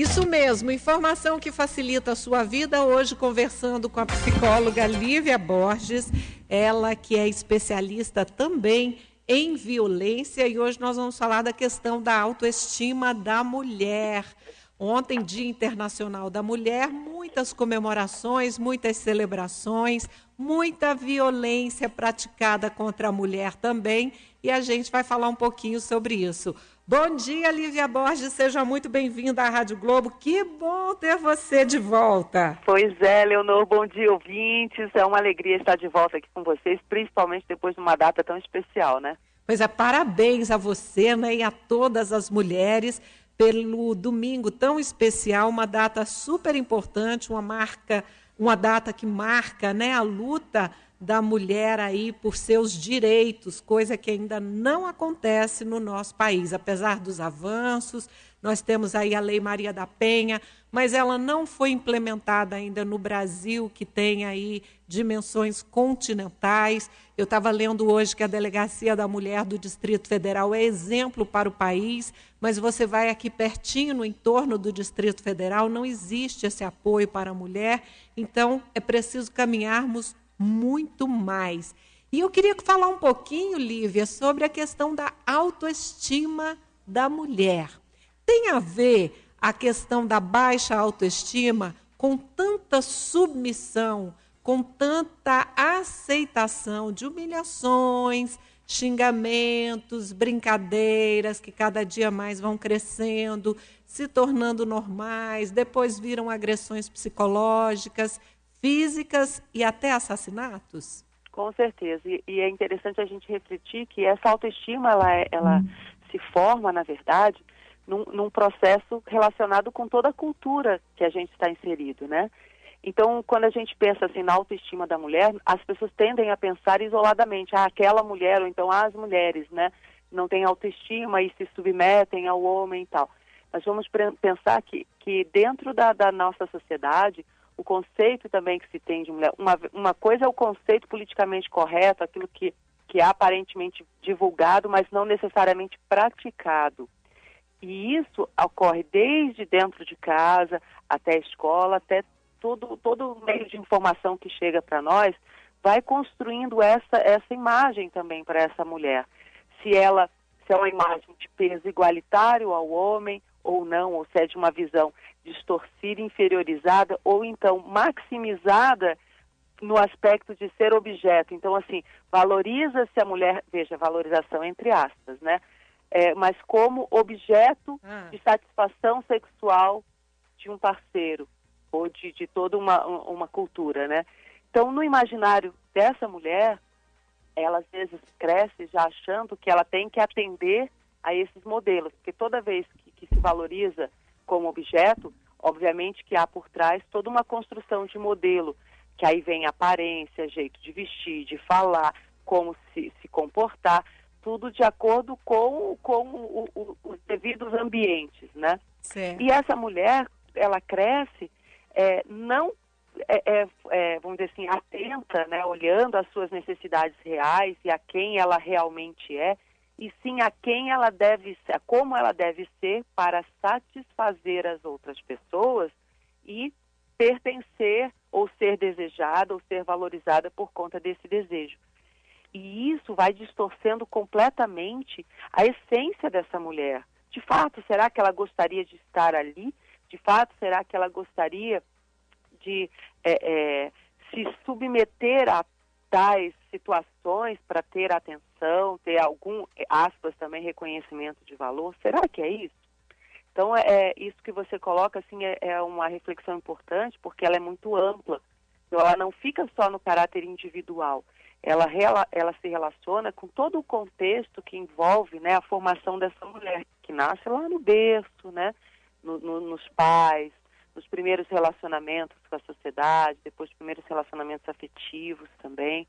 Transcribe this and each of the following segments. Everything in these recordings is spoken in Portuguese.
Isso mesmo, informação que facilita a sua vida. Hoje, conversando com a psicóloga Lívia Borges, ela que é especialista também em violência, e hoje nós vamos falar da questão da autoestima da mulher. Ontem, Dia Internacional da Mulher, muitas comemorações, muitas celebrações, muita violência praticada contra a mulher também, e a gente vai falar um pouquinho sobre isso. Bom dia, Lívia Borges, seja muito bem-vinda à Rádio Globo. Que bom ter você de volta. Pois é, Leonor, bom dia, ouvintes. É uma alegria estar de volta aqui com vocês, principalmente depois de uma data tão especial, né? Pois é, parabéns a você né, e a todas as mulheres pelo domingo tão especial, uma data super importante, uma marca, uma data que marca né, a luta da mulher aí por seus direitos, coisa que ainda não acontece no nosso país, apesar dos avanços. Nós temos aí a Lei Maria da Penha, mas ela não foi implementada ainda no Brasil, que tem aí dimensões continentais. Eu estava lendo hoje que a Delegacia da Mulher do Distrito Federal é exemplo para o país, mas você vai aqui pertinho, no entorno do Distrito Federal, não existe esse apoio para a mulher, então é preciso caminharmos muito mais. E eu queria falar um pouquinho, Lívia, sobre a questão da autoestima da mulher. Tem a ver a questão da baixa autoestima com tanta submissão, com tanta aceitação de humilhações, xingamentos, brincadeiras que cada dia mais vão crescendo, se tornando normais, depois viram agressões psicológicas físicas e até assassinatos? Com certeza. E, e é interessante a gente refletir que essa autoestima ela, é, ela hum. se forma, na verdade, num, num, processo relacionado com toda a cultura que a gente está inserido, né? Então, quando a gente pensa assim na autoestima da mulher, as pessoas tendem a pensar isoladamente, ah, aquela mulher, ou então ah, as mulheres, né? Não têm autoestima e se submetem ao homem e tal. Mas vamos pensar que, que dentro da, da nossa sociedade, o conceito também que se tem de mulher. Uma, uma coisa é o conceito politicamente correto, aquilo que, que é aparentemente divulgado, mas não necessariamente praticado. E isso ocorre desde dentro de casa até a escola, até todo, todo meio de informação que chega para nós, vai construindo essa, essa imagem também para essa mulher. Se ela se é uma imagem de peso igualitário ao homem ou não, ou se é de uma visão distorcida, inferiorizada ou então maximizada no aspecto de ser objeto. Então, assim, valoriza-se a mulher, veja, valorização entre aspas, né? É, mas como objeto ah. de satisfação sexual de um parceiro ou de, de toda uma, uma cultura, né? Então, no imaginário dessa mulher, ela às vezes cresce já achando que ela tem que atender a esses modelos, porque toda vez que, que se valoriza como objeto, obviamente que há por trás toda uma construção de modelo, que aí vem aparência, jeito de vestir, de falar, como se, se comportar, tudo de acordo com, com o, o, os devidos ambientes, né? Certo. E essa mulher, ela cresce é, não, é, é, é, vamos dizer assim, atenta, né, olhando as suas necessidades reais e a quem ela realmente é, e sim a quem ela deve ser, como ela deve ser para satisfazer as outras pessoas e pertencer ou ser desejada ou ser valorizada por conta desse desejo. E isso vai distorcendo completamente a essência dessa mulher. De fato, será que ela gostaria de estar ali? De fato, será que ela gostaria de é, é, se submeter a tais situações para ter atenção, ter algum, aspas, também reconhecimento de valor? Será que é isso? Então, é, é isso que você coloca, assim, é, é, uma reflexão importante, porque ela é muito ampla. Então, ela não fica só no caráter individual. Ela, ela se relaciona com todo o contexto que envolve né, a formação dessa mulher, que nasce lá no berço, né, no, no, nos pais, nos primeiros relacionamentos com a sociedade, depois primeiros relacionamentos afetivos também.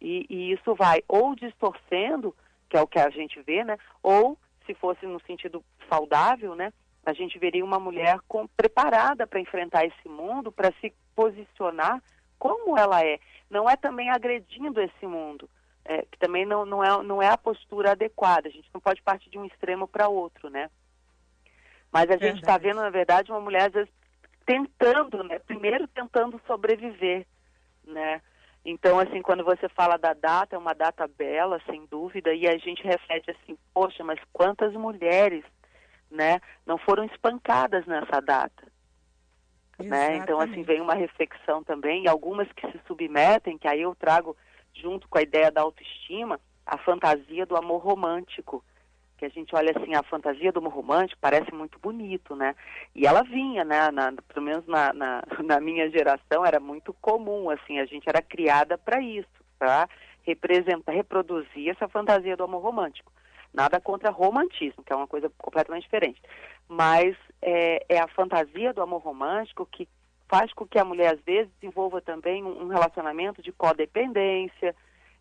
E, e, isso vai ou distorcendo, que é o que a gente vê, né? Ou, se fosse no sentido saudável, né? A gente veria uma mulher com, preparada para enfrentar esse mundo, para se posicionar como ela é. Não é também agredindo esse mundo, é, que também não, não, é, não é a postura adequada. A gente não pode partir de um extremo para outro, né? Mas a gente está vendo, na verdade, uma mulher, às vezes, tentando, né? Primeiro tentando sobreviver, né? Então, assim, quando você fala da data, é uma data bela, sem dúvida, e a gente reflete assim, poxa, mas quantas mulheres, né, não foram espancadas nessa data? Né? Então, assim, vem uma reflexão também, e algumas que se submetem, que aí eu trago junto com a ideia da autoestima, a fantasia do amor romântico, que a gente olha assim, a fantasia do amor romântico parece muito bonito, né? E ela vinha, né? Na, pelo menos na, na, na, minha geração era muito comum, assim, a gente era criada para isso, para representar, reproduzir essa fantasia do amor romântico. Nada contra romantismo, que é uma coisa completamente diferente. Mas é, é a fantasia do amor romântico que faz com que a mulher, às vezes, desenvolva também um, um relacionamento de codependência,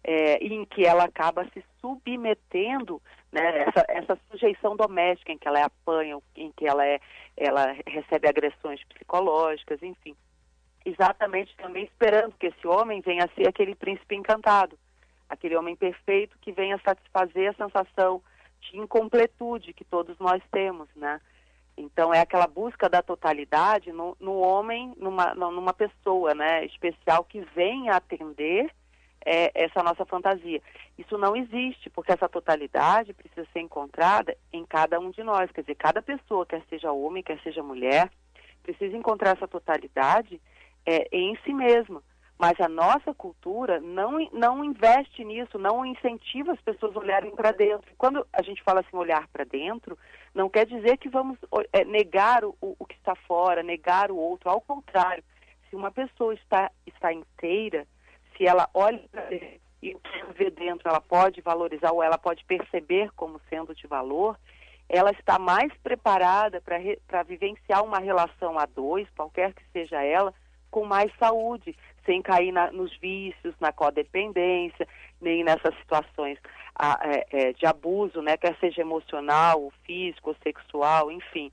é, em que ela acaba se submetendo, né, essa, essa sujeição doméstica em que ela é apanha, em que ela, é, ela recebe agressões psicológicas, enfim. Exatamente também esperando que esse homem venha a ser aquele príncipe encantado, aquele homem perfeito que venha satisfazer a sensação de incompletude que todos nós temos, né? Então é aquela busca da totalidade no, no homem, numa, numa pessoa, né, especial que venha atender é, essa nossa fantasia. Isso não existe, porque essa totalidade precisa ser encontrada em cada um de nós. Quer dizer, cada pessoa, quer seja homem, quer seja mulher, precisa encontrar essa totalidade é, em si mesma. Mas a nossa cultura não, não investe nisso, não incentiva as pessoas a olharem para dentro. Quando a gente fala assim, olhar para dentro, não quer dizer que vamos é, negar o, o que está fora, negar o outro. Ao contrário, se uma pessoa está, está inteira, se ela olha e vê dentro ela pode valorizar ou ela pode perceber como sendo de valor, ela está mais preparada para vivenciar uma relação a dois, qualquer que seja ela, com mais saúde, sem cair na, nos vícios, na codependência, nem nessas situações a, é, é, de abuso, né, quer seja emocional, físico, sexual, enfim.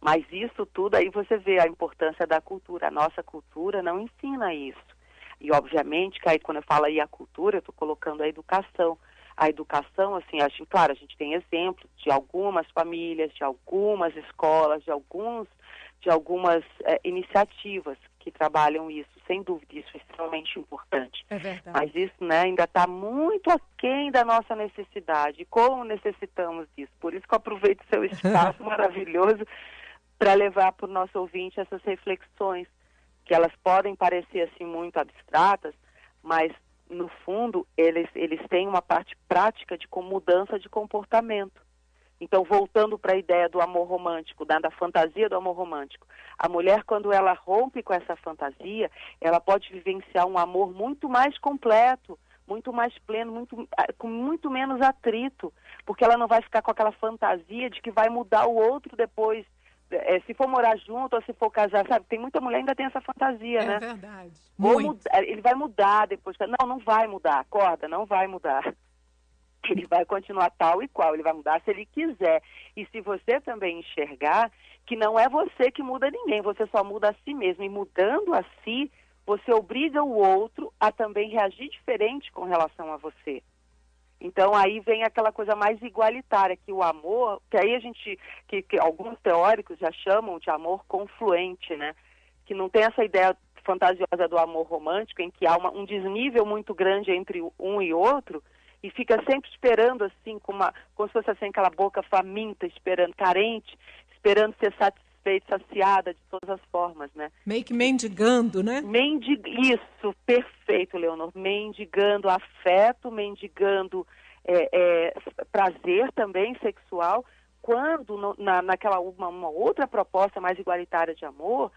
Mas isso tudo aí você vê a importância da cultura. A nossa cultura não ensina isso. E, obviamente, que aí quando eu falo aí a cultura, eu estou colocando a educação. A educação, assim, a gente, claro, a gente tem exemplos de algumas famílias, de algumas escolas, de alguns, de algumas é, iniciativas que trabalham isso, sem dúvida, isso é extremamente importante. É verdade. Mas isso né, ainda está muito aquém da nossa necessidade. Como necessitamos disso? Por isso que eu aproveito o seu espaço maravilhoso para levar para o nosso ouvinte essas reflexões que elas podem parecer assim muito abstratas, mas no fundo eles, eles têm uma parte prática de como mudança de comportamento. Então, voltando para a ideia do amor romântico, da, da, fantasia do amor romântico, a mulher, quando ela rompe com essa fantasia, ela pode vivenciar um amor muito mais completo, muito mais pleno, muito, ah, com muito menos atrito, porque ela não vai ficar com aquela fantasia de que vai mudar o outro depois é, se for morar junto ou se for casar, sabe? Tem muita mulher ainda tem essa fantasia, é né? É verdade. Mudar, ele vai mudar depois. Não, não vai mudar. Acorda, não vai mudar. Ele vai continuar tal e qual. Ele vai mudar se ele quiser. E se você também enxergar que não é você que muda ninguém, você só muda a si mesmo. E mudando a si, você obriga o outro a também reagir diferente com relação a você. Então aí vem aquela coisa mais igualitária, que o amor, que aí a gente, que, que alguns teóricos já chamam de amor confluente, né? Que não tem essa ideia fantasiosa do amor romântico, em que há uma, um desnível muito grande entre um e outro, e fica sempre esperando assim, com uma, como se fosse assim, aquela boca faminta, esperando, carente, esperando ser satisfeito saciada de todas as formas, né? Meio que mendigando, né? Mendig... Isso, perfeito, Leonor. Mendigando afeto, mendigando é, é, prazer também sexual, quando no, na, naquela uma, uma outra proposta mais igualitária de amor,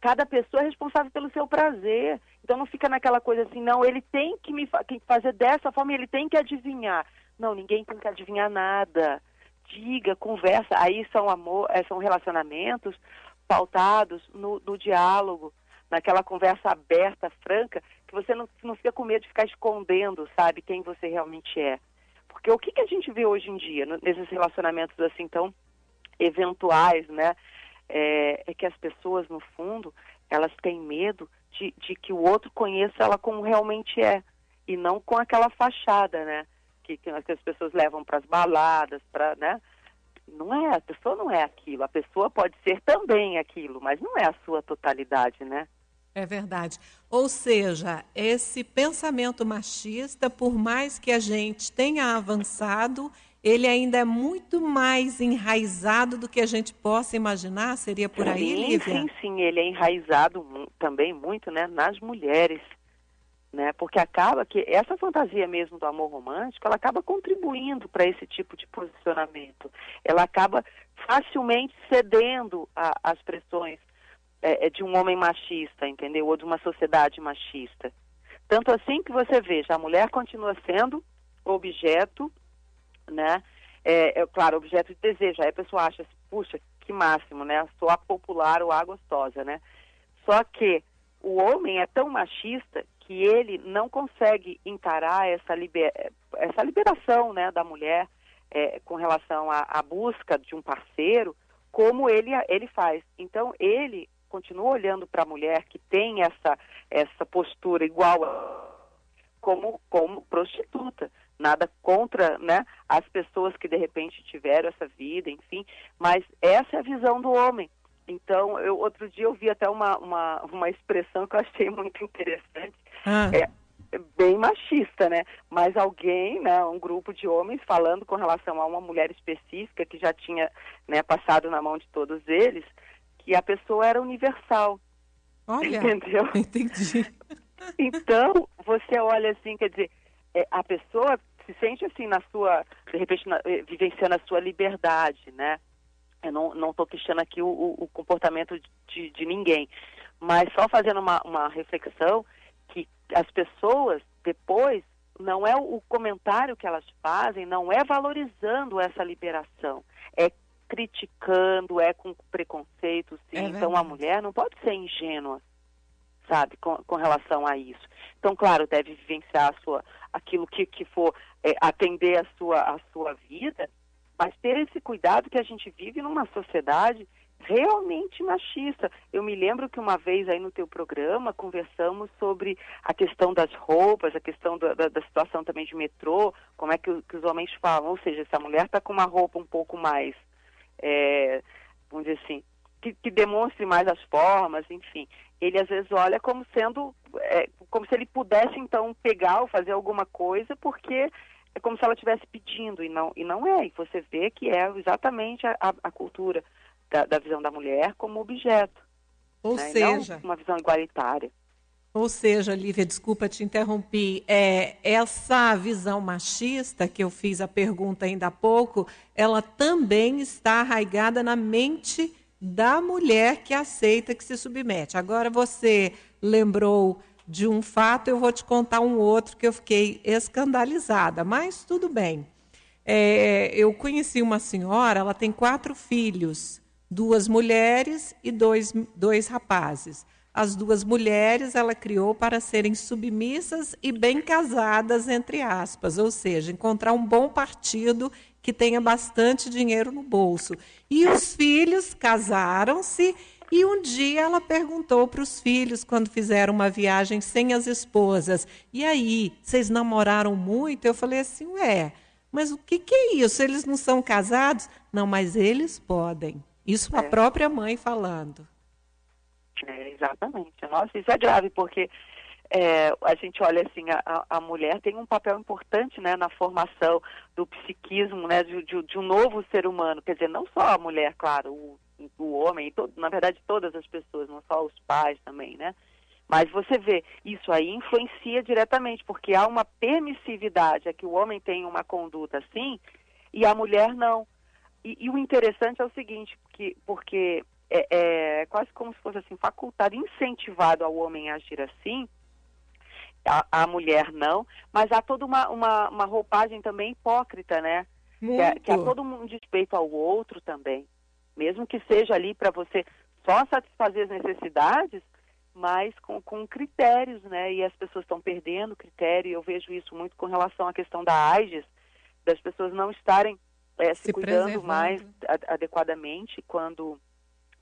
cada pessoa é responsável pelo seu prazer. Então não fica naquela coisa assim, não, ele tem que me que fazer dessa forma, ele tem que adivinhar. Não, ninguém tem que adivinhar nada diga, conversa. Aí são amor, eh, são relacionamentos pautados no, no diálogo, naquela conversa aberta, franca, que você não, não fica com medo de ficar escondendo, sabe, quem você realmente é. Porque o que, que a gente vê hoje em dia, nesses relacionamentos assim tão eventuais, né? É, é, que as pessoas, no fundo, elas têm medo de, de que o outro conheça ela como realmente é, e não com aquela fachada, né? Que, que as pessoas levam para as baladas, para, né? não é, a pessoa não é aquilo. A pessoa pode ser também aquilo, mas não é a sua totalidade, né? É verdade. Ou seja, esse pensamento machista, por mais que a gente tenha avançado, ele ainda é muito mais enraizado do que a gente possa imaginar? Seria por aí, sim, Lívia? Sim, sim, ele é enraizado também muito né, nas mulheres. Né? Porque acaba que essa fantasia mesmo do amor romântico, ela acaba contribuindo para esse tipo de posicionamento. Ela acaba facilmente cedendo às pressões é, é, de um homem machista, entendeu? Ou de uma sociedade machista. Tanto assim que você veja, a mulher continua sendo objeto né? É, é, claro, objeto de desejo. Aí a pessoa acha, puxa, que máximo, né? Sou a popular ou a gostosa, né? Só que o homem é tão machista que ele não consegue encarar essa, liber... essa liberação né, da mulher é, com relação à, busca de um parceiro, como ele, ele faz. Então, ele continua olhando para a mulher que tem essa, essa postura igual a, como, como prostituta nada contra né, as pessoas que de repente tiveram essa vida, enfim, mas essa é a visão do homem. Então, eu, outro dia eu vi até uma, uma, uma expressão que eu achei muito interessante, ah. é, bem machista, né? Mas alguém, né, um grupo de homens falando com relação a uma mulher específica que já tinha né, passado na mão de todos eles, que a pessoa era universal. Olha, entendeu? Entendi. Então, você olha assim, quer dizer, é, a pessoa se sente assim na sua, de repente, na, eh, vivenciando a sua liberdade, né? Eu não estou questionando aqui o, o comportamento de, de, ninguém, mas só fazendo uma, uma reflexão que as pessoas depois não é o comentário que elas fazem, não é valorizando essa liberação, é criticando, é com preconceito, sim. É então a mulher não pode ser ingênua, sabe, com, com relação a isso. Então, claro, deve vivenciar a sua, aquilo que, que for é, atender a sua, a sua vida, mas ter esse cuidado que a gente vive numa sociedade realmente machista. Eu me lembro que uma vez aí no teu programa conversamos sobre a questão das roupas, a questão da, da, da situação também de metrô, como é que, que, os homens falam, ou seja, se a mulher está com uma roupa um pouco mais, é, vamos dizer assim, que, que, demonstre mais as formas, enfim. Ele às vezes olha como sendo, é, como se ele pudesse então pegar ou fazer alguma coisa, porque é como se ela estivesse pedindo e não e não é. E você vê que é exatamente a, a cultura da, da, visão da mulher como objeto. Ou né? seja, uma visão igualitária. Ou seja, Lívia, desculpa te interromper, é, essa visão machista que eu fiz a pergunta ainda há pouco, ela também está arraigada na mente da mulher que aceita que se submete. Agora você lembrou de um fato, eu vou te contar um outro que eu fiquei escandalizada, mas tudo bem. É, eu conheci uma senhora, ela tem quatro filhos, duas mulheres e dois, dois rapazes. As duas mulheres ela criou para serem submissas e bem casadas, entre aspas, ou seja, encontrar um bom partido que tenha bastante dinheiro no bolso. E os filhos casaram-se e um dia ela perguntou para os filhos, quando fizeram uma viagem sem as esposas: E aí, vocês namoraram muito? Eu falei assim: Ué, mas o que, que é isso? Eles não são casados? Não, mas eles podem. Isso é. a própria mãe falando. É, exatamente. Nossa, isso é grave, porque é, a gente olha assim, a, a, mulher tem um papel importante né, na formação do psiquismo né, de, de, de, um novo ser humano. Quer dizer, não só a mulher, claro, o, o homem, todo, na verdade todas as pessoas, não só os pais também, né? Mas você vê, isso aí influencia diretamente, porque há uma permissividade, é que o homem tem uma conduta assim e a mulher não. E, e o interessante é o seguinte, que, porque é, é quase como se fosse assim, facultado, incentivado ao homem a agir assim, a, a mulher não, mas há toda uma, uma, uma roupagem também hipócrita, né? Que, é, que há todo um despeito ao outro também. Mesmo que seja ali para você só satisfazer as necessidades, mas com, com critérios, né? E as pessoas estão perdendo critério, e eu vejo isso muito com relação à questão da AIDS, das pessoas não estarem é, se, se, cuidando mais adequadamente quando,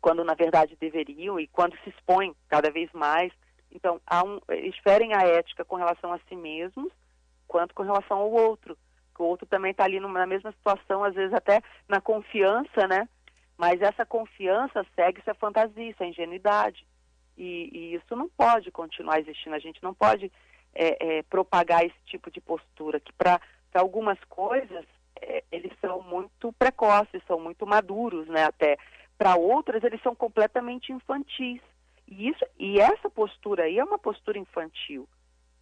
quando na verdade deveriam e quando se expõem cada vez mais então, há um, eles ferem a ética com relação a si mesmos, quanto com relação ao outro. que o outro também está ali na mesma situação, às vezes até na confiança, né? Mas essa confiança segue-se a fantasia, a ingenuidade. E, e, isso não pode continuar existindo. A gente não pode é, é, propagar esse tipo de postura, que para algumas coisas é, eles são muito precoces, são muito maduros, né? Até para outras eles são completamente infantis. E isso e essa postura aí é uma postura infantil,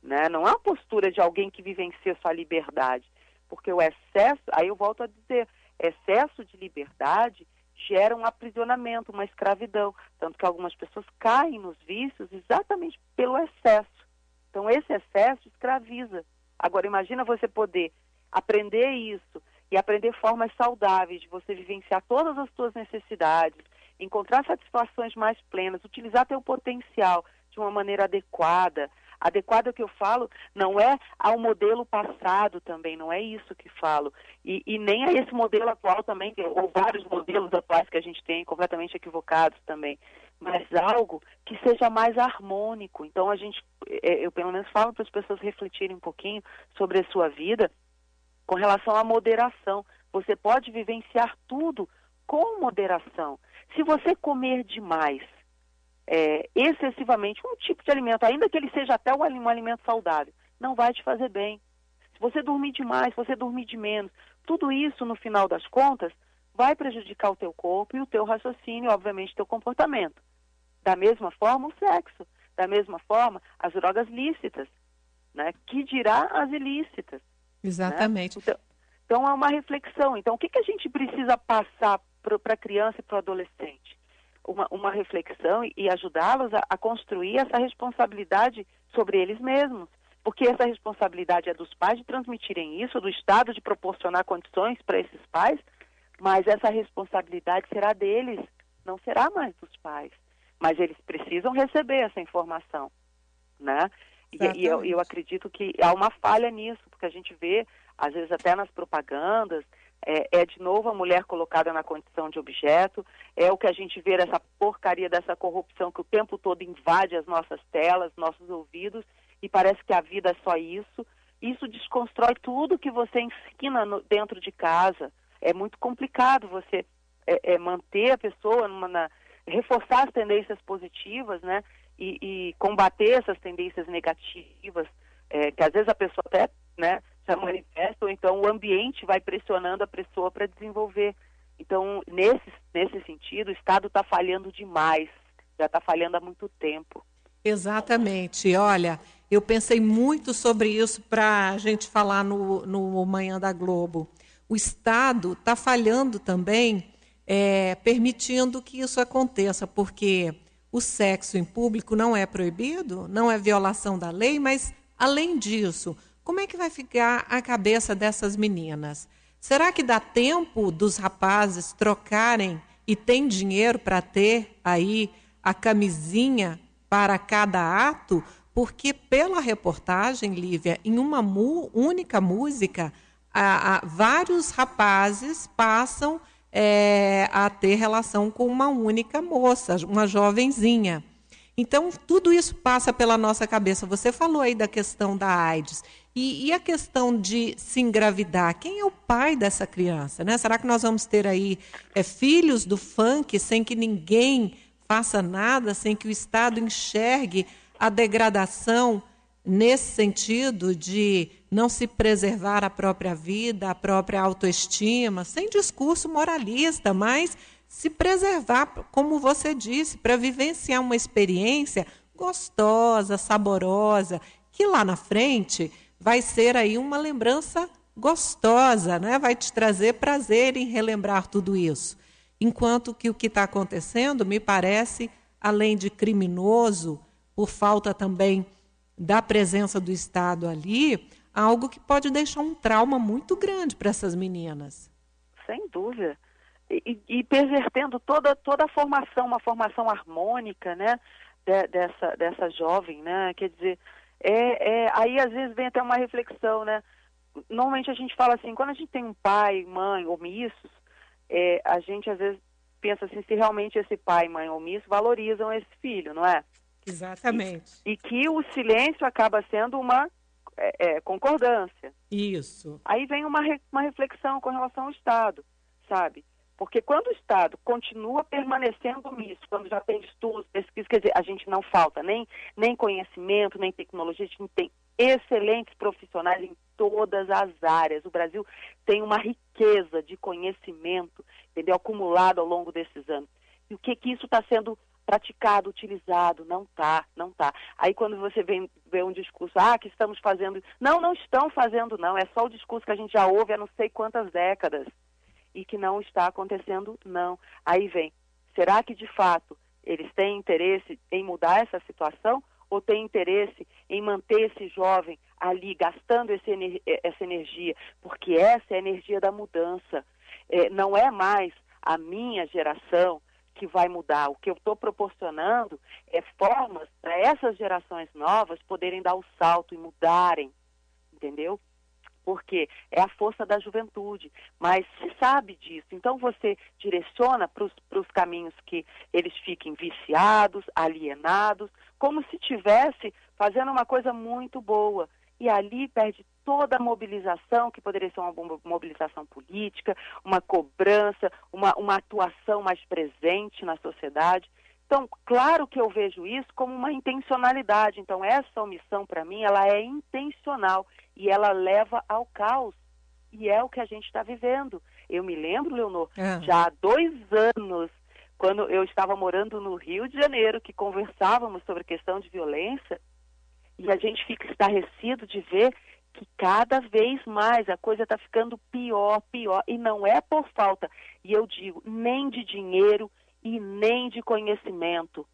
né? Não é uma postura de alguém que vivencia sua liberdade, porque o excesso, aí eu volto a dizer, excesso de liberdade gera um aprisionamento, uma escravidão, tanto que algumas pessoas caem nos vícios exatamente pelo excesso. Então esse excesso escraviza. Agora imagina você poder aprender isso e aprender formas saudáveis de você vivenciar todas as suas necessidades, encontrar satisfações mais plenas, utilizar teu potencial de uma maneira adequada. Adequada que eu falo não é ao modelo passado também, não é isso que falo. E, e nem a esse modelo atual também, ou vários modelos atuais que a gente tem completamente equivocados também, mas algo que seja mais harmônico. Então a gente, é, eu pelo menos falo para as pessoas refletirem um pouquinho sobre a sua vida com relação à moderação. Você pode vivenciar tudo com moderação. Se você comer demais, é, excessivamente, um tipo de alimento, ainda que ele seja até um, um alimento saudável, não vai te fazer bem. Se você dormir demais, se você dormir de menos, tudo isso, no final das contas, vai prejudicar o teu corpo e o teu raciocínio, obviamente, o teu comportamento. Da mesma forma, o sexo. Da mesma forma, as drogas lícitas. Né? Que dirá as ilícitas. Né? Exatamente. Né? Então, então, é uma reflexão. Então, o que, que a gente precisa passar para a criança e para o adolescente? Uma, uma reflexão e, ajudá-los a, a construir essa responsabilidade sobre eles mesmos. Porque essa responsabilidade é dos pais de transmitirem isso, do Estado de proporcionar condições para esses pais, mas essa responsabilidade será deles, não será mais dos pais. Mas eles precisam receber essa informação, né? E, e eu, eu, acredito que há uma falha nisso, porque a gente vê, às vezes até nas propagandas, é, é, de novo a mulher colocada na condição de objeto, é o que a gente vê essa porcaria dessa corrupção que o tempo todo invade as nossas telas, nossos ouvidos, e parece que a vida é só isso. Isso desconstrói tudo que você ensina no, dentro de casa. É muito complicado você é, é manter a pessoa numa, na, reforçar as tendências positivas, né? e, e combater essas tendências negativas, é, que às vezes a pessoa até né, já ou então o ambiente vai pressionando a pessoa para desenvolver. Então, nesse, nesse sentido, o Estado está falhando demais, já está falhando há muito tempo. Exatamente. Olha, eu pensei muito sobre isso para a gente falar no, no Manhã da Globo. O Estado está falhando também, é, permitindo que isso aconteça, porque o sexo em público não é proibido, não é violação da lei, mas, além disso, como é que vai ficar a cabeça dessas meninas? Será que dá tempo dos rapazes trocarem e tem dinheiro para ter aí a camisinha para cada ato? Porque, pela reportagem, Lívia, em uma única música, a, a, vários rapazes passam é, a ter relação com uma única moça, uma jovenzinha. Então, tudo isso passa pela nossa cabeça. Você falou aí da questão da AIDS. E, e, a questão de se engravidar? Quem é o pai dessa criança? Né? Será que nós vamos ter aí é, filhos do funk sem que ninguém faça nada, sem que o Estado enxergue a degradação nesse sentido de não se preservar a própria vida, a própria autoestima, sem discurso moralista, mas se preservar, como você disse, para vivenciar uma experiência gostosa, saborosa, que lá na frente vai ser aí uma lembrança gostosa, né? vai te trazer prazer em relembrar tudo isso. Enquanto que o que está acontecendo, me parece, além de criminoso, por falta também da presença do Estado ali, algo que pode deixar um trauma muito grande para essas meninas. Sem dúvida. E, e, pervertendo toda, toda a formação, uma formação harmônica, né, de, dessa, dessa jovem, né, quer dizer, é, é, aí às vezes vem até uma reflexão, né, normalmente a gente fala assim, quando a gente tem um pai, mãe omissos, é, a gente às vezes pensa assim, se realmente esse pai, mãe omisso valorizam esse filho, não é? Exatamente. E, e, que o silêncio acaba sendo uma, é, é, concordância. Isso. Aí vem uma, re, uma reflexão com relação ao Estado, sabe? Porque quando o Estado continua permanecendo nisso, quando já tem estudos, pesquisas, quer dizer, a gente não falta nem, nem conhecimento, nem tecnologia, a gente tem excelentes profissionais em todas as áreas. O Brasil tem uma riqueza de conhecimento, entendeu? Acumulado ao longo desses anos. E o que que isso está sendo praticado, utilizado? Não tá, não tá. Aí quando você vem vê um discurso, ah, que estamos fazendo, não, não estão fazendo, não. É só o discurso que a gente já ouve há não sei quantas décadas e que não está acontecendo, não. Aí vem, será que de fato eles têm interesse em mudar essa situação ou têm interesse em manter esse jovem ali gastando esse, essa energia? Porque essa é a energia da mudança. É, não é mais a minha geração que vai mudar. O que eu estou proporcionando é formas para essas gerações novas poderem dar o salto e mudarem, entendeu? Porque é a força da juventude, mas se sabe disso. Então você direciona para os caminhos que eles fiquem viciados, alienados, como se tivesse fazendo uma coisa muito boa. E ali perde toda a mobilização, que poderia ser uma mobilização política, uma cobrança, uma, uma atuação mais presente na sociedade. Então, claro que eu vejo isso como uma intencionalidade. Então, essa omissão, para mim, ela é intencional e ela leva ao caos. E é o que a gente está vivendo. Eu me lembro, Leonor, é. já há dois anos, quando eu estava morando no Rio de Janeiro, que conversávamos sobre a questão de violência, e a gente fica estarrecido de ver que cada vez mais a coisa está ficando pior, pior, e não é por falta, e eu digo, nem de dinheiro e nem de conhecimento.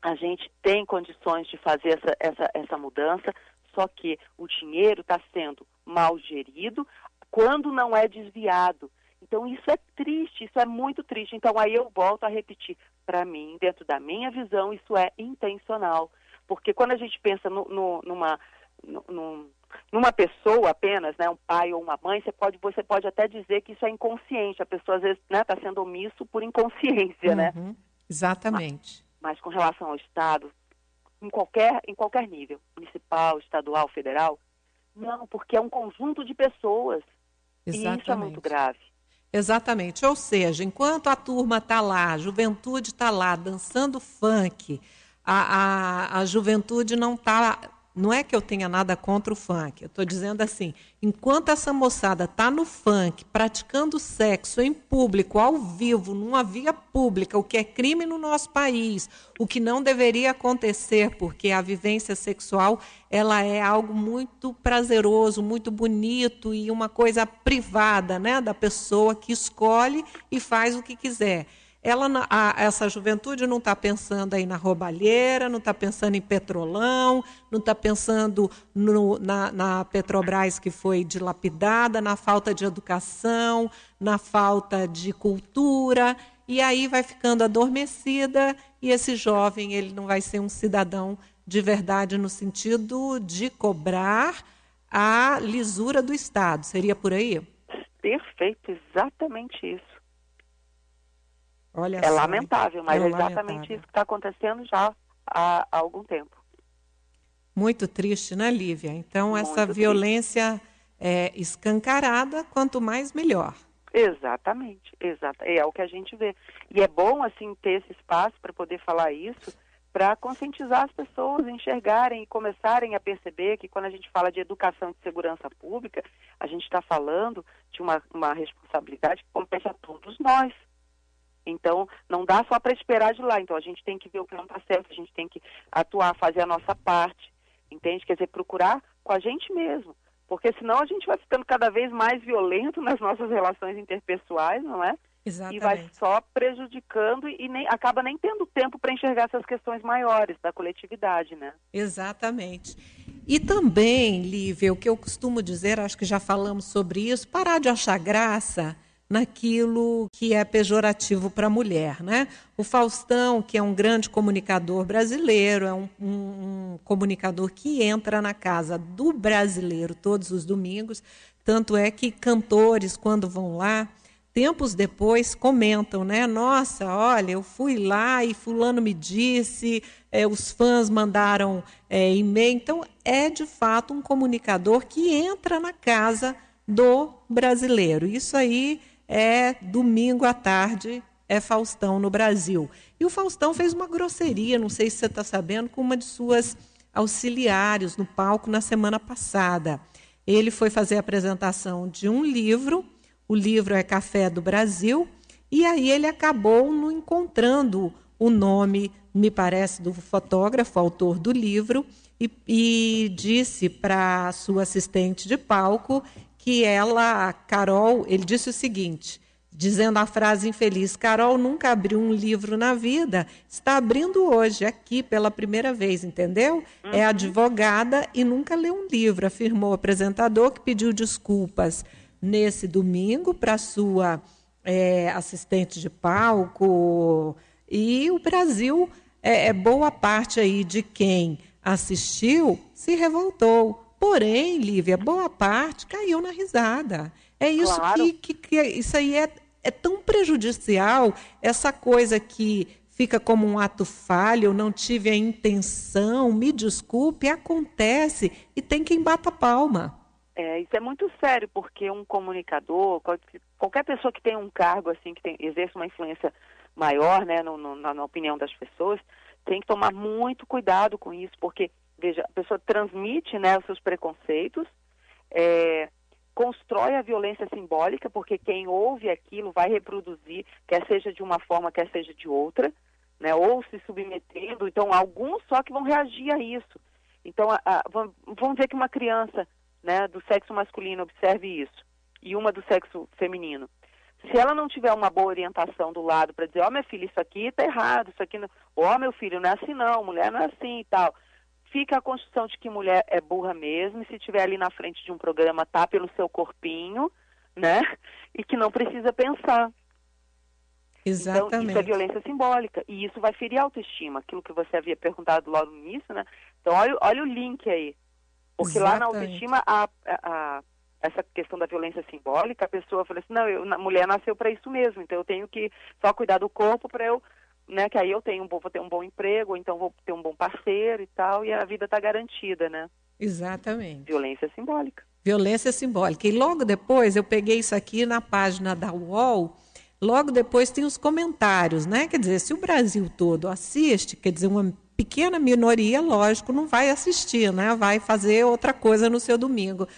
A gente tem condições de fazer essa, essa, essa mudança, só que o dinheiro está sendo mal gerido quando não é desviado. Então isso é triste, isso é muito triste. Então aí eu volto a repetir, para mim, dentro da minha visão, isso é intencional. Porque quando a gente pensa no, no, numa, no, numa pessoa apenas, né, um pai ou uma mãe, você pode, você pode até dizer que isso é inconsciente. A pessoa às vezes está né, tá sendo omisso por inconsciência, né? uhum, né? Exatamente. Mas, mas com relação ao Estado, em qualquer, em qualquer nível, municipal, estadual, federal? Não, porque é um conjunto de pessoas. Exatamente. E isso é muito grave. Exatamente. Ou seja, enquanto a turma está lá, a juventude está lá dançando funk, a, a, a juventude não está não é que eu tenha nada contra o funk. Eu estou dizendo assim: enquanto essa moçada está no funk, praticando sexo em público, ao vivo, numa via pública, o que é crime no nosso país, o que não deveria acontecer, porque a vivência sexual ela é algo muito prazeroso, muito bonito e uma coisa privada, né, da pessoa que escolhe e faz o que quiser ela, a, essa juventude não está pensando aí na roubalheira, não está pensando em petrolão, não está pensando no, na, na, Petrobras que foi dilapidada, na falta de educação, na falta de cultura, e aí vai ficando adormecida e esse jovem ele não vai ser um cidadão de verdade no sentido de cobrar a lisura do Estado. Seria por aí? Perfeito, exatamente isso. Olha é só, lamentável, mas é, é exatamente lamentável. isso que está acontecendo já há, há, algum tempo. Muito triste, né, Lívia? Então, Muito essa violência é, escancarada, quanto mais melhor. Exatamente, exata. É o que a gente vê. E é bom, assim, ter esse espaço para poder falar isso, para conscientizar as pessoas, enxergarem e começarem a perceber que quando a gente fala de educação de segurança pública, a gente está falando de uma, uma responsabilidade que compete a todos nós. Então, não dá só para esperar de lá. Então, a gente tem que ver o que não está certo, a gente tem que atuar, fazer a nossa parte, entende? Quer dizer, procurar com a gente mesmo. Porque senão a gente vai ficando cada vez mais violento nas nossas relações interpessoais, não é? Exatamente. E vai só prejudicando e nem, acaba nem tendo tempo para enxergar essas questões maiores da coletividade, né? Exatamente. E também, Lívia, o que eu costumo dizer, acho que já falamos sobre isso, parar de achar graça naquilo que é pejorativo para a mulher. Né? O Faustão, que é um grande comunicador brasileiro, é um, um, um, comunicador que entra na casa do brasileiro todos os domingos, tanto é que cantores, quando vão lá, tempos depois comentam, né? Nossa, olha, eu fui lá e fulano me disse, é, os fãs mandaram é, e-mail. Então, é de fato um comunicador que entra na casa do brasileiro. Isso aí é domingo à tarde, é Faustão no Brasil. E o Faustão fez uma grosseria, não sei se você está sabendo, com uma de suas auxiliares no palco na semana passada. Ele foi fazer a apresentação de um livro o livro é Café do Brasil, e aí ele acabou não encontrando o nome, me parece, do fotógrafo, autor do livro, e, e disse para sua assistente de palco que ela, Carol, ele disse o seguinte, dizendo a frase infeliz: Carol nunca abriu um livro na vida, está abrindo hoje, aqui pela primeira vez, entendeu? É uhum. É advogada e nunca leu um livro, afirmou o apresentador, que pediu desculpas nesse domingo para sua é, assistente de palco. E o Brasil, é, é, boa parte aí de quem assistiu se revoltou. Porém, Lívia, boa parte caiu na risada. É isso claro. que, que, que, isso aí é, é tão prejudicial, essa coisa que fica como um ato falho, eu não tive a intenção, me desculpe, acontece e tem quem bata palma. É, isso é muito sério, porque um comunicador, qualquer pessoa que tem um cargo assim, que tem, exerce uma influência maior né, no, no, na, na, opinião das pessoas, tem que tomar muito cuidado com isso, porque, veja, a pessoa transmite né, os seus preconceitos, é, constrói a violência simbólica, porque quem ouve aquilo vai reproduzir, quer seja de uma forma, quer seja de outra, né, ou se submetendo. Então, alguns só que vão reagir a isso. Então, a, a, vamos ver que uma criança né, do sexo masculino observe isso e uma do sexo feminino. Se ela não tiver uma boa orientação do lado para dizer, ó oh, minha filha, isso aqui está errado, isso aqui não... Ó oh, meu filho, não é assim não, mulher não é assim e tal. Fica a construção de que mulher é burra mesmo, e se estiver ali na frente de um programa, tá pelo seu corpinho, né? E que não precisa pensar. Exatamente. Então, isso é violência simbólica. E isso vai ferir a autoestima, aquilo que você havia perguntado logo no início, né? Então, olha, olha o link aí. Porque Exatamente. lá na autoestima, a, a, a, essa questão da violência simbólica, a pessoa fala assim, não, eu, a mulher nasceu para isso mesmo, então eu tenho que só cuidar do corpo para eu, né, que aí eu tenho, vou ter um bom emprego, então vou ter um bom parceiro e tal, e a vida está garantida, né? Exatamente. Violência simbólica. Violência simbólica. E logo depois, eu peguei isso aqui na página da UOL, logo depois tem os comentários, né? Quer dizer, se o Brasil todo assiste, quer dizer, uma pequena minoria, lógico, não vai assistir, né? vai fazer outra coisa no seu domingo.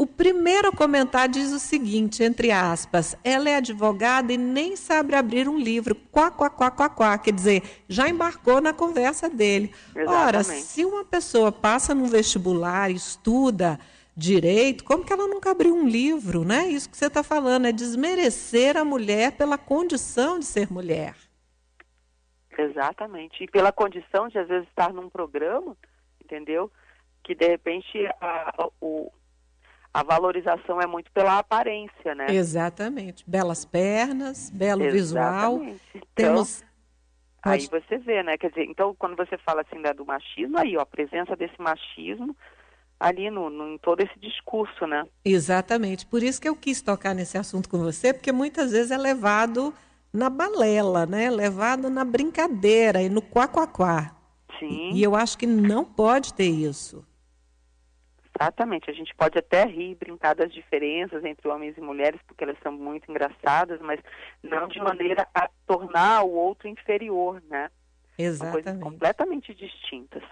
O primeiro comentário diz o seguinte, entre aspas, ela é advogada e nem sabe abrir um livro, quá, quá, quá, quá, quá, quer dizer, já embarcou na conversa dele. Exatamente. Ora, se uma pessoa passa num vestibular, estuda direito, como que ela nunca abriu um livro, né? Isso que você está falando, é desmerecer a mulher pela condição de ser mulher. Exatamente. E pela condição de, às vezes, estar num programa, entendeu? Que, de repente, a, o, a valorização é muito pela aparência, né? Exatamente. Belas pernas, belo Exatamente. visual. Então, Temos... Aí você vê, né? Quer dizer, então, quando você fala assim né, do machismo, aí, ó, a presença desse machismo ali no, no, em todo esse discurso, né? Exatamente. Por isso que eu quis tocar nesse assunto com você, porque muitas vezes é levado na balela, né? Levado na brincadeira e no quá-quá-quá. Sim. E eu acho que não pode ter isso. Exatamente. A gente pode até rir, brincar das diferenças entre homens e mulheres, porque elas são muito engraçadas, mas não de maneira a tornar o outro inferior, né? Exatamente. São coisas completamente distintas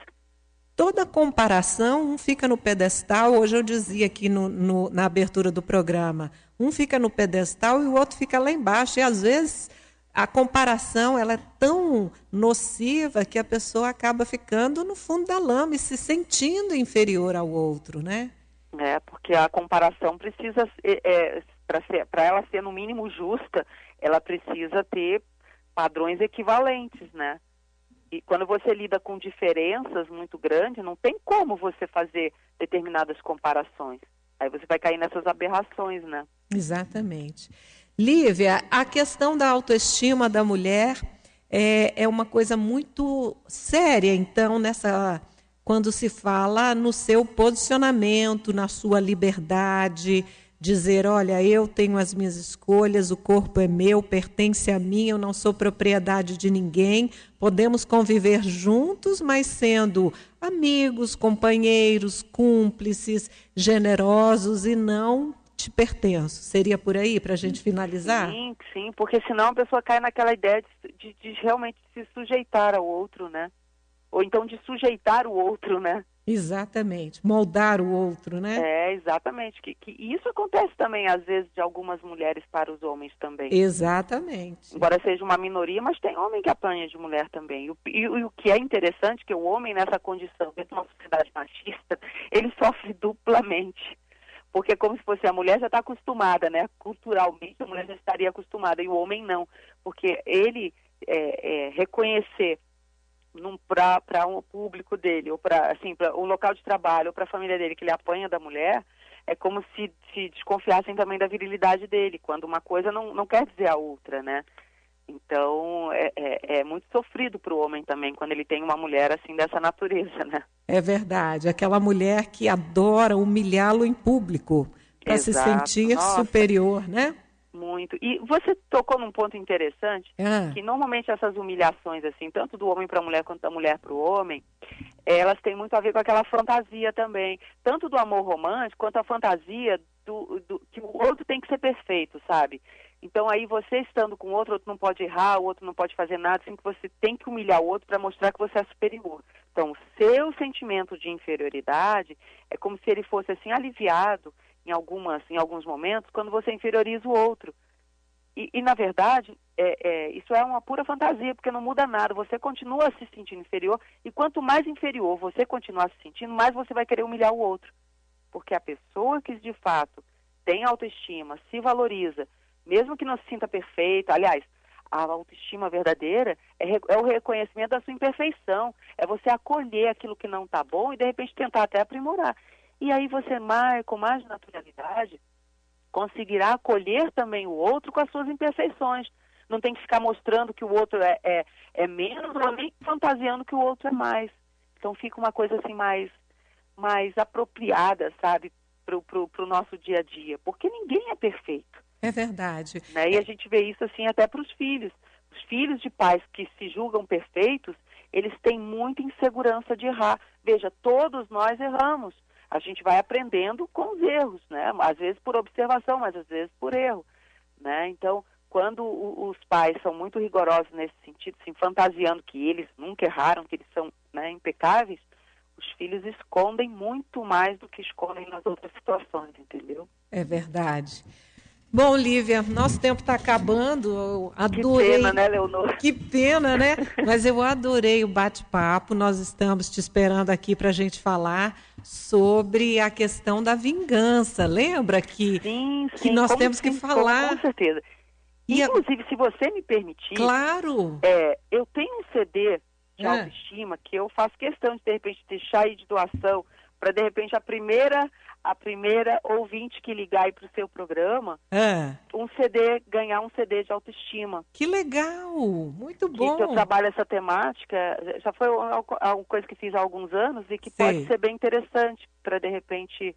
toda comparação, um fica no pedestal, hoje eu dizia aqui no, no, na abertura do programa, um fica no pedestal e o outro fica lá embaixo, e às vezes a comparação ela é tão nociva que a pessoa acaba ficando no fundo da lama e se sentindo inferior ao outro, né? É, porque a comparação precisa, é, para ela ser no mínimo justa, ela precisa ter padrões equivalentes, né? E quando você lida com diferenças muito grandes, não tem como você fazer determinadas comparações. Aí você vai cair nessas aberrações, né? Exatamente. Lívia, a questão da autoestima da mulher é, é uma coisa muito séria, então, nessa quando se fala no seu posicionamento, na sua liberdade, dizer: olha, eu tenho as minhas escolhas, o corpo é meu, pertence a mim, eu não sou propriedade de ninguém. Podemos conviver juntos, mas sendo amigos, companheiros, cúmplices, generosos e não te pertenço. Seria por aí para a gente finalizar? Sim, sim, porque senão a pessoa cai naquela ideia de, de, de realmente se sujeitar ao outro, né? Ou então de sujeitar o outro, né? Exatamente, moldar o outro, né? É, exatamente. Que, que isso acontece também, às vezes, de algumas mulheres para os homens também. Exatamente. Embora seja uma minoria, mas tem homem que apanha de mulher também. E, e, e o que é interessante que o homem, nessa condição, dentro de uma sociedade machista, ele sofre duplamente. Porque é como se fosse a mulher já está acostumada, né? Culturalmente a mulher já estaria acostumada, e o homem não. Porque ele é, é, reconhecer para um público dele, ou para assim, para um local de trabalho, ou para a família dele que ele apanha da mulher, é como se, se desconfiassem também da virilidade dele, quando uma coisa não, não quer dizer a outra, né? Então é, é, é muito sofrido para o homem também quando ele tem uma mulher assim dessa natureza, né? É verdade, aquela mulher que adora humilhá-lo em público para se sentir Nossa. superior, né? Muito. E você tocou num ponto interessante, ah. que normalmente essas humilhações, assim, tanto do homem para a mulher quanto da mulher para o homem, elas têm muito a ver com aquela fantasia também, tanto do amor romântico quanto a fantasia do, do que o outro tem que ser perfeito, sabe? Então aí você estando com o outro, outro não pode errar, o outro não pode fazer nada, assim que você tem que humilhar o outro para mostrar que você é superior. Então, seu sentimento de inferioridade é como se ele fosse assim aliviado em, algumas, em alguns momentos, quando você inferioriza o outro. E, e na verdade, é, é, isso é uma pura fantasia, porque não muda nada. Você continua se sentindo inferior, e quanto mais inferior você continuar se sentindo, mais você vai querer humilhar o outro. Porque a pessoa que de fato tem autoestima, se valoriza, mesmo que não se sinta perfeita, aliás, a autoestima verdadeira é, é, o reconhecimento da sua imperfeição, é você acolher aquilo que não está bom e de repente tentar até aprimorar. E aí você, mais, com mais naturalidade, conseguirá acolher também o outro com as suas imperfeições. Não tem que ficar mostrando que o outro é, é, é menos ou nem fantasiando que o outro é mais. Então fica uma coisa assim mais, mais apropriada, sabe, para o nosso dia a dia. Porque ninguém é perfeito. É verdade. Né? E a gente vê isso assim até para os filhos. Os filhos de pais que se julgam perfeitos, eles têm muita insegurança de errar. Veja, todos nós erramos a gente vai aprendendo com os erros, né? Às vezes por observação, mas às vezes por erro, né? Então, quando os pais são muito rigorosos nesse sentido, se fantasiando que eles nunca erraram, que eles são né, impecáveis, os filhos escondem muito mais do que escondem nas outras situações, entendeu? É verdade. Bom, Lívia, nosso tempo está acabando. Eu adorei. Que pena, né, Leonor? Que pena, né? Mas eu adorei o bate-papo. Nós estamos te esperando aqui para a gente falar sobre a questão da vingança. Lembra que, sim, sim, que nós temos sim, que falar. Com, certeza. Inclusive, se você me permitir. Claro! É, eu tenho um CD de é. autoestima que eu faço questão de, de repente, deixar aí de doação para, de repente, a primeira a primeira ouvinte que ligar aí para o seu programa, é. um CD, ganhar um CD de autoestima. Que legal! Muito bom! Que, eu trabalho essa temática, já foi uma, uma, coisa que fiz há alguns anos e que Sei. pode ser bem interessante para, de repente,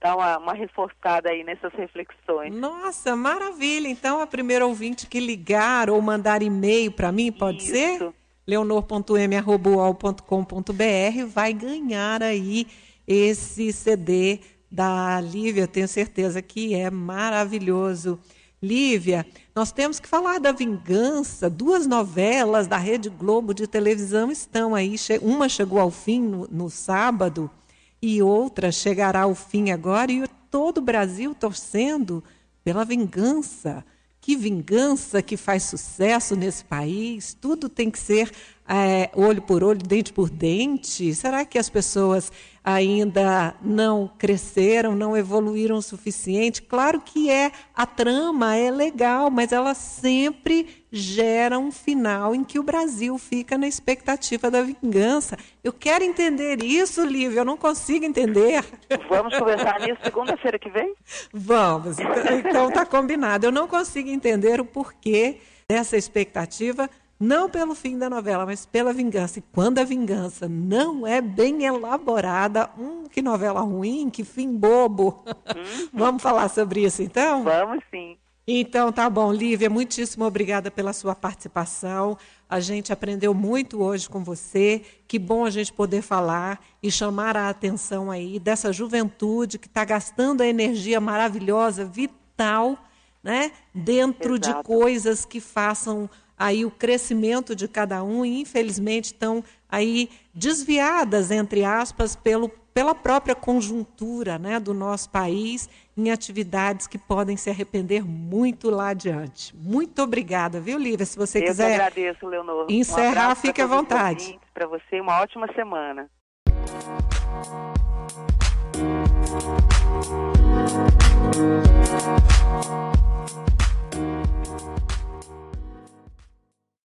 dar uma, uma, reforçada aí nessas reflexões. Nossa, maravilha! Então, a primeira ouvinte que ligar ou mandar e-mail para mim, pode Isso. ser? leonor.m.com.br vai ganhar aí esse CD da Lívia, eu tenho certeza que é maravilhoso. Lívia, nós temos que falar da vingança. Duas novelas da Rede Globo de televisão estão aí. Uma chegou ao fim no, no sábado e outra chegará ao fim agora. E todo o Brasil torcendo pela vingança. Que vingança que faz sucesso nesse país. Tudo tem que ser é, olho por olho, dente por dente? Será que as pessoas ainda não cresceram, não evoluíram o suficiente? Claro que é, a trama é legal, mas ela sempre gera um final em que o Brasil fica na expectativa da vingança. Eu quero entender isso, Lívia, eu não consigo entender. Vamos conversar nisso segunda-feira que vem? Vamos, então está combinado. Eu não consigo entender o porquê dessa expectativa não pelo fim da novela, mas pela vingança. E quando a vingança não é bem elaborada, hum, que novela ruim, que fim bobo. Uhum. Vamos falar sobre isso então? Vamos sim. Então, tá bom, Lívia, muitíssimo obrigada pela sua participação. A gente aprendeu muito hoje com você. Que bom a gente poder falar e chamar a atenção aí dessa juventude que está gastando a energia maravilhosa, vital, né, dentro Exato. de coisas que façam aí o crescimento de cada um e infelizmente estão aí desviadas entre aspas pelo pela própria conjuntura né, do nosso país em atividades que podem se arrepender muito lá adiante. Muito obrigada, viu, Lívia? Se você Eu quiser. agradeço, Leonor. Encerrar, um fique à vontade. Para você, uma ótima semana.